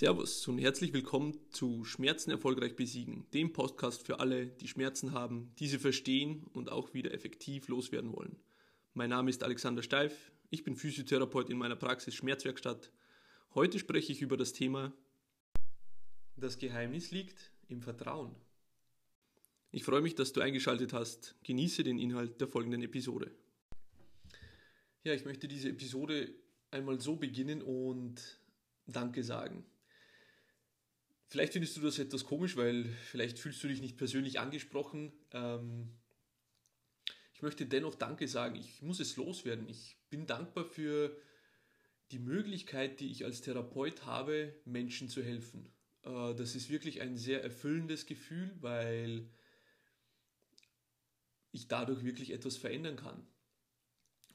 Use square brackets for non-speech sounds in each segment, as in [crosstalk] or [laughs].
Servus und herzlich willkommen zu Schmerzen erfolgreich besiegen, dem Podcast für alle, die Schmerzen haben, diese verstehen und auch wieder effektiv loswerden wollen. Mein Name ist Alexander Steif, ich bin Physiotherapeut in meiner Praxis Schmerzwerkstatt. Heute spreche ich über das Thema Das Geheimnis liegt im Vertrauen. Ich freue mich, dass du eingeschaltet hast. Genieße den Inhalt der folgenden Episode. Ja, ich möchte diese Episode einmal so beginnen und Danke sagen. Vielleicht findest du das etwas komisch, weil vielleicht fühlst du dich nicht persönlich angesprochen. Ähm, ich möchte dennoch Danke sagen. Ich muss es loswerden. Ich bin dankbar für die Möglichkeit, die ich als Therapeut habe, Menschen zu helfen. Äh, das ist wirklich ein sehr erfüllendes Gefühl, weil ich dadurch wirklich etwas verändern kann.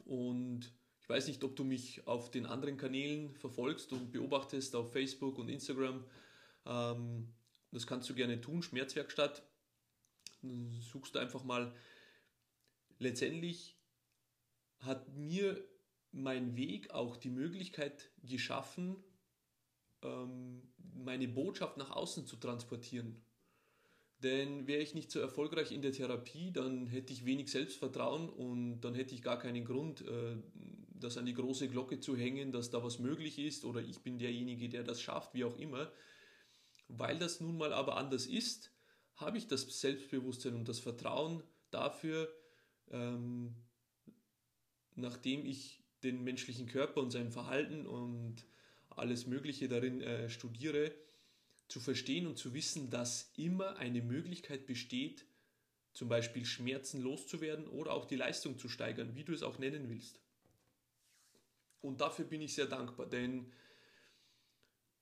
Und ich weiß nicht, ob du mich auf den anderen Kanälen verfolgst und beobachtest, auf Facebook und Instagram. Ähm, das kannst du gerne tun, Schmerzwerkstatt. Suchst du einfach mal. Letztendlich hat mir mein Weg auch die Möglichkeit geschaffen, ähm, meine Botschaft nach außen zu transportieren. Denn wäre ich nicht so erfolgreich in der Therapie, dann hätte ich wenig Selbstvertrauen und dann hätte ich gar keinen Grund, äh, das an die große Glocke zu hängen, dass da was möglich ist oder ich bin derjenige, der das schafft, wie auch immer. Weil das nun mal aber anders ist, habe ich das Selbstbewusstsein und das Vertrauen dafür, ähm, nachdem ich den menschlichen Körper und sein Verhalten und alles Mögliche darin äh, studiere, zu verstehen und zu wissen, dass immer eine Möglichkeit besteht, zum Beispiel Schmerzen loszuwerden oder auch die Leistung zu steigern, wie du es auch nennen willst. Und dafür bin ich sehr dankbar, denn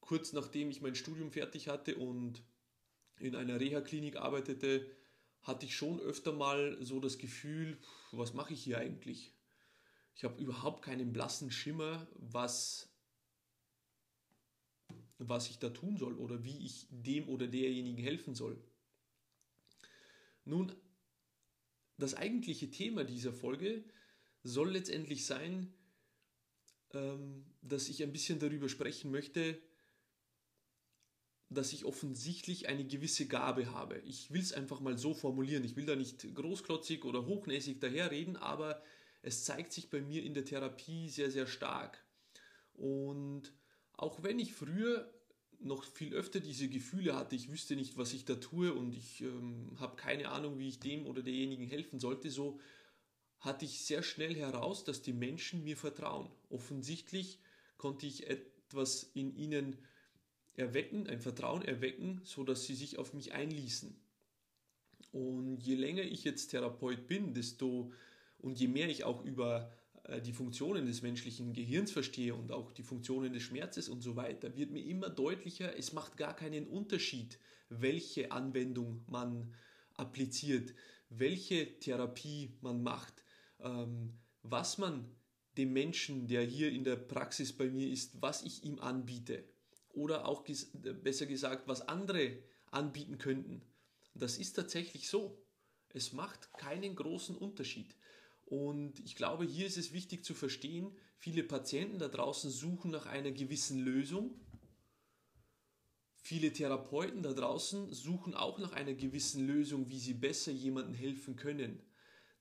kurz nachdem ich mein Studium fertig hatte und in einer Reha-Klinik arbeitete, hatte ich schon öfter mal so das Gefühl, was mache ich hier eigentlich? Ich habe überhaupt keinen blassen Schimmer, was, was ich da tun soll oder wie ich dem oder derjenigen helfen soll. Nun, das eigentliche Thema dieser Folge soll letztendlich sein, ähm, dass ich ein bisschen darüber sprechen möchte, dass ich offensichtlich eine gewisse Gabe habe. Ich will es einfach mal so formulieren. Ich will da nicht großklotzig oder hochnäsig daherreden, aber es zeigt sich bei mir in der Therapie sehr, sehr stark. Und auch wenn ich früher noch viel öfter diese Gefühle hatte, ich wüsste nicht, was ich da tue und ich ähm, habe keine Ahnung, wie ich dem oder derjenigen helfen sollte, so hatte ich sehr schnell heraus, dass die Menschen mir vertrauen. Offensichtlich konnte ich etwas in ihnen erwecken, ein Vertrauen erwecken, so dass sie sich auf mich einließen. Und je länger ich jetzt Therapeut bin, desto und je mehr ich auch über äh, die Funktionen des menschlichen Gehirns verstehe und auch die Funktionen des Schmerzes und so weiter, wird mir immer deutlicher, es macht gar keinen Unterschied, welche Anwendung man appliziert, welche Therapie man macht, ähm, was man dem Menschen, der hier in der Praxis bei mir ist, was ich ihm anbiete oder auch ges besser gesagt, was andere anbieten könnten. Das ist tatsächlich so. Es macht keinen großen Unterschied. Und ich glaube, hier ist es wichtig zu verstehen, viele Patienten da draußen suchen nach einer gewissen Lösung. Viele Therapeuten da draußen suchen auch nach einer gewissen Lösung, wie sie besser jemandem helfen können.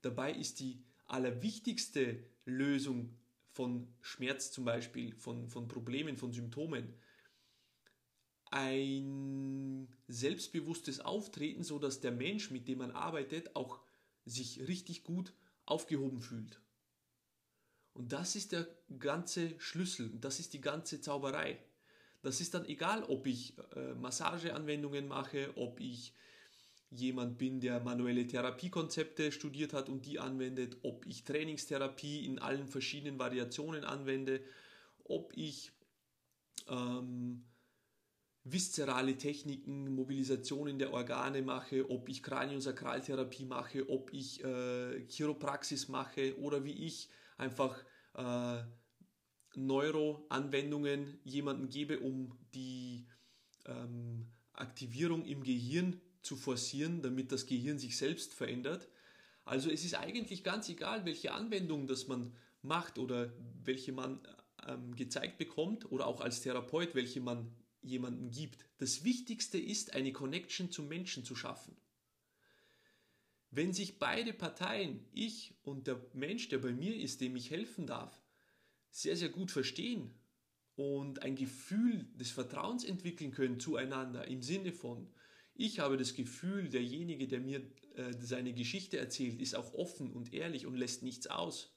Dabei ist die allerwichtigste Lösung von Schmerz zum Beispiel, von, von Problemen, von Symptomen, ein selbstbewusstes Auftreten, so dass der Mensch, mit dem man arbeitet, auch sich richtig gut aufgehoben fühlt. Und das ist der ganze Schlüssel, das ist die ganze Zauberei. Das ist dann egal, ob ich äh, Massageanwendungen mache, ob ich jemand bin, der manuelle Therapiekonzepte studiert hat und die anwendet, ob ich Trainingstherapie in allen verschiedenen Variationen anwende, ob ich ähm, viszerale Techniken, Mobilisationen der Organe mache, ob ich Kraniosakraltherapie mache, ob ich äh, Chiropraxis mache oder wie ich einfach äh, Neuroanwendungen jemandem gebe, um die ähm, Aktivierung im Gehirn zu forcieren, damit das Gehirn sich selbst verändert. Also es ist eigentlich ganz egal, welche Anwendung das man macht oder welche man ähm, gezeigt bekommt oder auch als Therapeut, welche man jemanden gibt. Das Wichtigste ist, eine Connection zum Menschen zu schaffen. Wenn sich beide Parteien, ich und der Mensch, der bei mir ist, dem ich helfen darf, sehr, sehr gut verstehen und ein Gefühl des Vertrauens entwickeln können zueinander im Sinne von, ich habe das Gefühl, derjenige, der mir äh, seine Geschichte erzählt, ist auch offen und ehrlich und lässt nichts aus.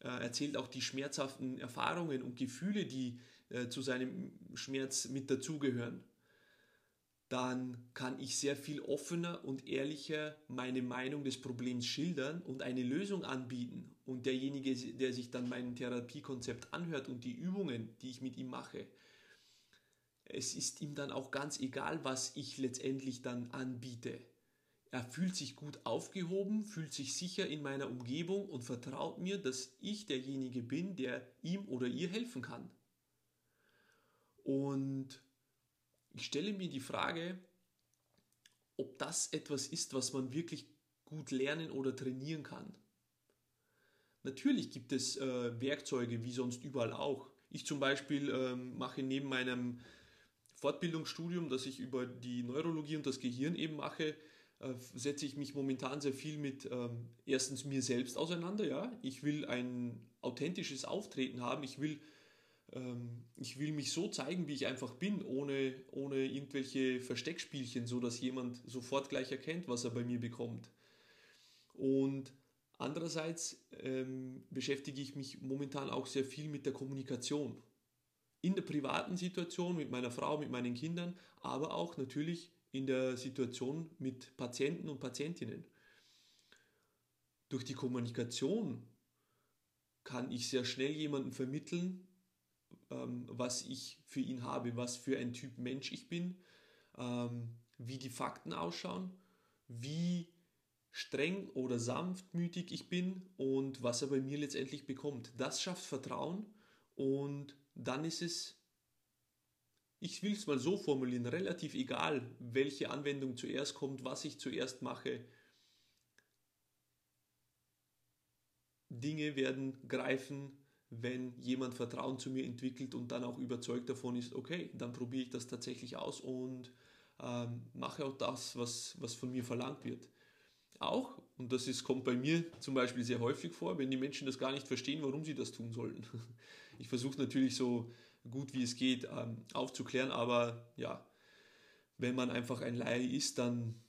Äh, erzählt auch die schmerzhaften Erfahrungen und Gefühle, die äh, zu seinem Schmerz mit dazugehören. Dann kann ich sehr viel offener und ehrlicher meine Meinung des Problems schildern und eine Lösung anbieten. Und derjenige, der sich dann mein Therapiekonzept anhört und die Übungen, die ich mit ihm mache, es ist ihm dann auch ganz egal, was ich letztendlich dann anbiete. Er fühlt sich gut aufgehoben, fühlt sich sicher in meiner Umgebung und vertraut mir, dass ich derjenige bin, der ihm oder ihr helfen kann. Und ich stelle mir die Frage, ob das etwas ist, was man wirklich gut lernen oder trainieren kann. Natürlich gibt es äh, Werkzeuge, wie sonst überall auch. Ich zum Beispiel ähm, mache neben meinem Fortbildungsstudium, das ich über die Neurologie und das Gehirn eben mache, äh, setze ich mich momentan sehr viel mit ähm, erstens mir selbst auseinander. Ja, ich will ein authentisches Auftreten haben. Ich will, ich will mich so zeigen, wie ich einfach bin, ohne, ohne irgendwelche Versteckspielchen, so dass jemand sofort gleich erkennt, was er bei mir bekommt. Und andererseits ähm, beschäftige ich mich momentan auch sehr viel mit der Kommunikation in der privaten Situation mit meiner Frau, mit meinen Kindern, aber auch natürlich in der Situation mit Patienten und Patientinnen. Durch die Kommunikation kann ich sehr schnell jemanden vermitteln, ähm, was ich für ihn habe, was für ein Typ Mensch ich bin, ähm, wie die Fakten ausschauen, wie streng oder sanftmütig ich bin und was er bei mir letztendlich bekommt. Das schafft Vertrauen und dann ist es, ich will es mal so formulieren, relativ egal, welche Anwendung zuerst kommt, was ich zuerst mache. Dinge werden greifen, wenn jemand Vertrauen zu mir entwickelt und dann auch überzeugt davon ist, okay, dann probiere ich das tatsächlich aus und ähm, mache auch das, was, was von mir verlangt wird. Auch, und das ist, kommt bei mir zum Beispiel sehr häufig vor, wenn die Menschen das gar nicht verstehen, warum sie das tun sollen. [laughs] Ich versuche natürlich so gut wie es geht ähm, aufzuklären, aber ja, wenn man einfach ein Laie ist, dann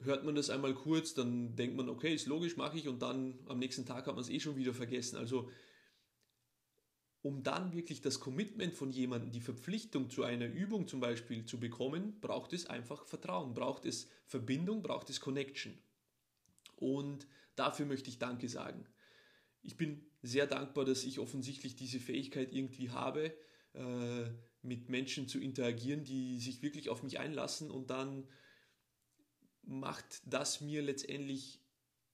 hört man das einmal kurz, dann denkt man, okay, ist logisch, mache ich und dann am nächsten Tag hat man es eh schon wieder vergessen. Also um dann wirklich das Commitment von jemandem, die Verpflichtung zu einer Übung zum Beispiel zu bekommen, braucht es einfach Vertrauen, braucht es Verbindung, braucht es Connection. Und dafür möchte ich Danke sagen. Ich bin sehr dankbar, dass ich offensichtlich diese Fähigkeit irgendwie habe, äh, mit Menschen zu interagieren, die sich wirklich auf mich einlassen und dann macht das mir letztendlich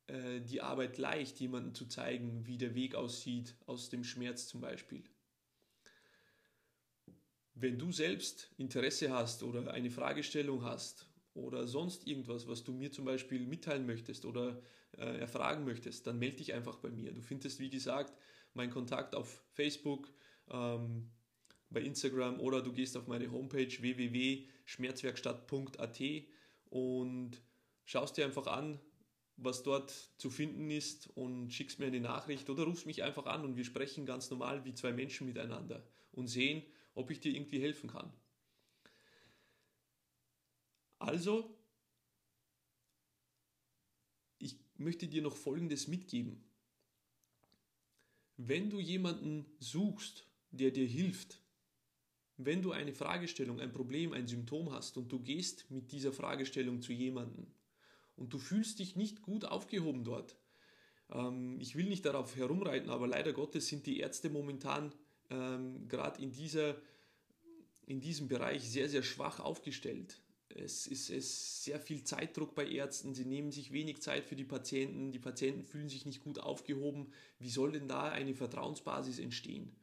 äh, die Arbeit leicht, jemandem zu zeigen, wie der Weg aussieht aus dem Schmerz zum Beispiel. Wenn du selbst Interesse hast oder eine Fragestellung hast oder sonst irgendwas, was du mir zum Beispiel mitteilen möchtest oder äh, erfragen möchtest, dann melde dich einfach bei mir. Du findest, wie gesagt, meinen Kontakt auf Facebook, ähm, bei Instagram oder du gehst auf meine Homepage www.schmerzwerkstatt.at und schaust dir einfach an, was dort zu finden ist und schickst mir eine Nachricht oder rufst mich einfach an und wir sprechen ganz normal wie zwei Menschen miteinander und sehen, ob ich dir irgendwie helfen kann. Also, ich möchte dir noch Folgendes mitgeben. Wenn du jemanden suchst, der dir hilft, wenn du eine Fragestellung, ein Problem, ein Symptom hast und du gehst mit dieser Fragestellung zu jemandem und du fühlst dich nicht gut aufgehoben dort, ähm, ich will nicht darauf herumreiten, aber leider Gottes sind die Ärzte momentan ähm, gerade in, in diesem Bereich sehr, sehr schwach aufgestellt. Es ist, es sehr viel Zeitdruck bei Ärzten, sie nehmen sich wenig Zeit für die Patienten, die Patienten fühlen sich nicht gut aufgehoben. Wie soll denn da eine Vertrauensbasis entstehen?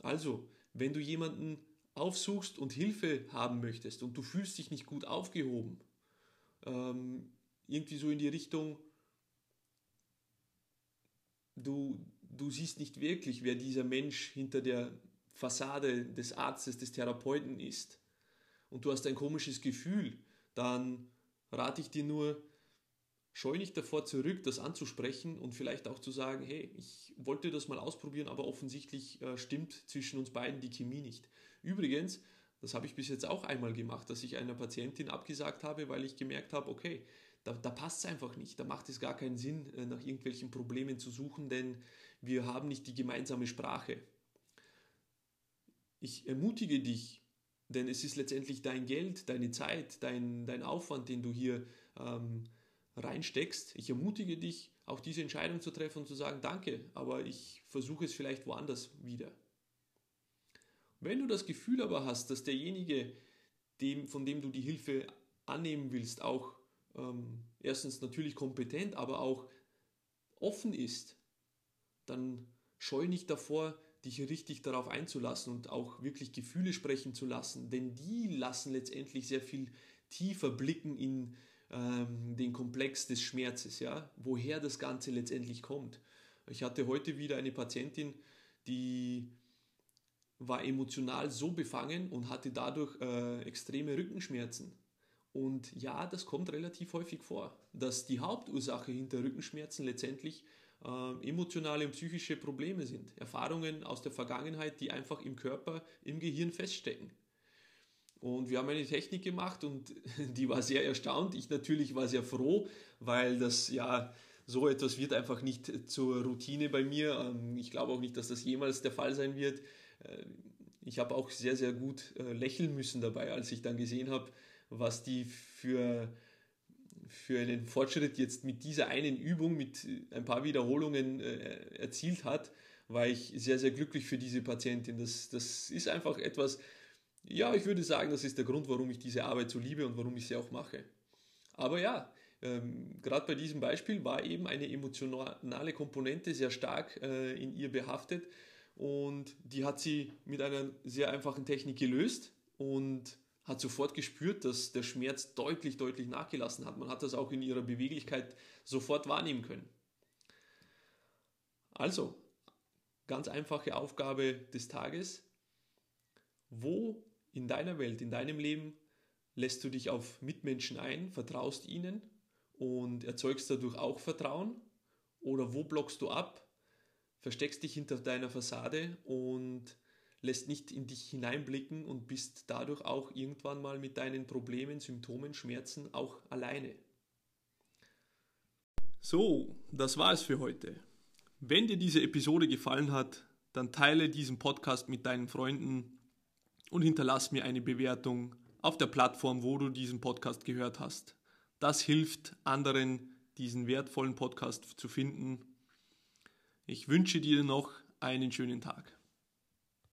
Also, wenn du jemanden aufsuchst und Hilfe haben möchtest und du fühlst dich nicht gut aufgehoben, ähm, irgendwie so in die Richtung, du, du siehst nicht wirklich, wer dieser Mensch hinter der Fassade des Arztes, des Therapeuten ist und du hast ein komisches Gefühl, dann rate ich dir nur, scheu nicht davor zurück, das anzusprechen und vielleicht auch zu sagen, hey, ich wollte das mal ausprobieren, aber offensichtlich äh, stimmt zwischen uns beiden die Chemie nicht. Übrigens, das habe ich bis jetzt auch einmal gemacht, dass ich einer Patientin abgesagt habe, weil ich gemerkt habe, okay, da, da passt es einfach nicht, da macht es gar keinen Sinn, äh, nach irgendwelchen Problemen zu suchen, denn wir haben nicht die gemeinsame Sprache. Ich ermutige dich, denn es ist letztendlich dein Geld, deine Zeit, dein, dein Aufwand, den du hier ähm, reinsteckst. Ich ermutige dich, auch diese Entscheidung zu treffen und zu sagen, danke, aber ich versuche es vielleicht woanders wieder. Wenn du das Gefühl aber hast, dass derjenige, dem, von dem du die Hilfe annehmen willst, auch ähm, erstens natürlich kompetent, aber auch offen ist, dann scheu nicht davor, dich richtig darauf einzulassen und auch wirklich Gefühle sprechen zu lassen, denn die lassen letztendlich sehr viel tiefer blicken in ähm, den Komplex des Schmerzes, ja, woher das Ganze letztendlich kommt. Ich hatte heute wieder eine Patientin, die war emotional so befangen und hatte dadurch äh, extreme Rückenschmerzen. Und ja, das kommt relativ häufig vor, dass die Hauptursache hinter Rückenschmerzen letztendlich äh, emotionale und psychische Probleme sind. Erfahrungen aus der Vergangenheit, die einfach im Körper, im Gehirn feststecken. Und wir haben eine Technik gemacht und [laughs] die war sehr erstaunt. Ich natürlich war sehr froh, weil das ja so etwas wird einfach nicht zur Routine bei mir. Ähm, ich glaube auch nicht, dass das jemals der Fall sein wird. Äh, ich habe auch sehr, sehr gut äh, lächeln müssen dabei, als ich dann gesehen habe, was die für, für einen Fortschritt jetzt mit dieser einen Übung, mit ein paar Wiederholungen äh, erzielt hat, war ich sehr, sehr glücklich für diese Patientin. Das, das ist einfach etwas, ja, ich würde sagen, das ist der Grund, warum ich diese Arbeit so liebe und warum ich sie auch mache. Aber ja, ähm, gerade bei diesem Beispiel war eben eine emotionale Komponente sehr stark äh, in ihr behaftet und die hat sie mit einer sehr einfachen Technik gelöst und hat sofort gespürt, dass der Schmerz deutlich, deutlich nachgelassen hat. Man hat das auch in ihrer Beweglichkeit sofort wahrnehmen können. Also, ganz einfache Aufgabe des Tages. Wo in deiner Welt, in deinem Leben lässt du dich auf Mitmenschen ein, vertraust ihnen und erzeugst dadurch auch Vertrauen? Oder wo blockst du ab, versteckst dich hinter deiner Fassade und lässt nicht in dich hineinblicken und bist dadurch auch irgendwann mal mit deinen Problemen, Symptomen, Schmerzen auch alleine? So, das war es für heute. Wenn dir diese Episode gefallen hat, dann teile diesen Podcast mit deinen Freunden und hinterlass mir eine Bewertung auf der Plattform, wo du diesen Podcast gehört hast. Das hilft anderen, diesen wertvollen Podcast zu finden. Ich wünsche dir noch einen schönen Tag.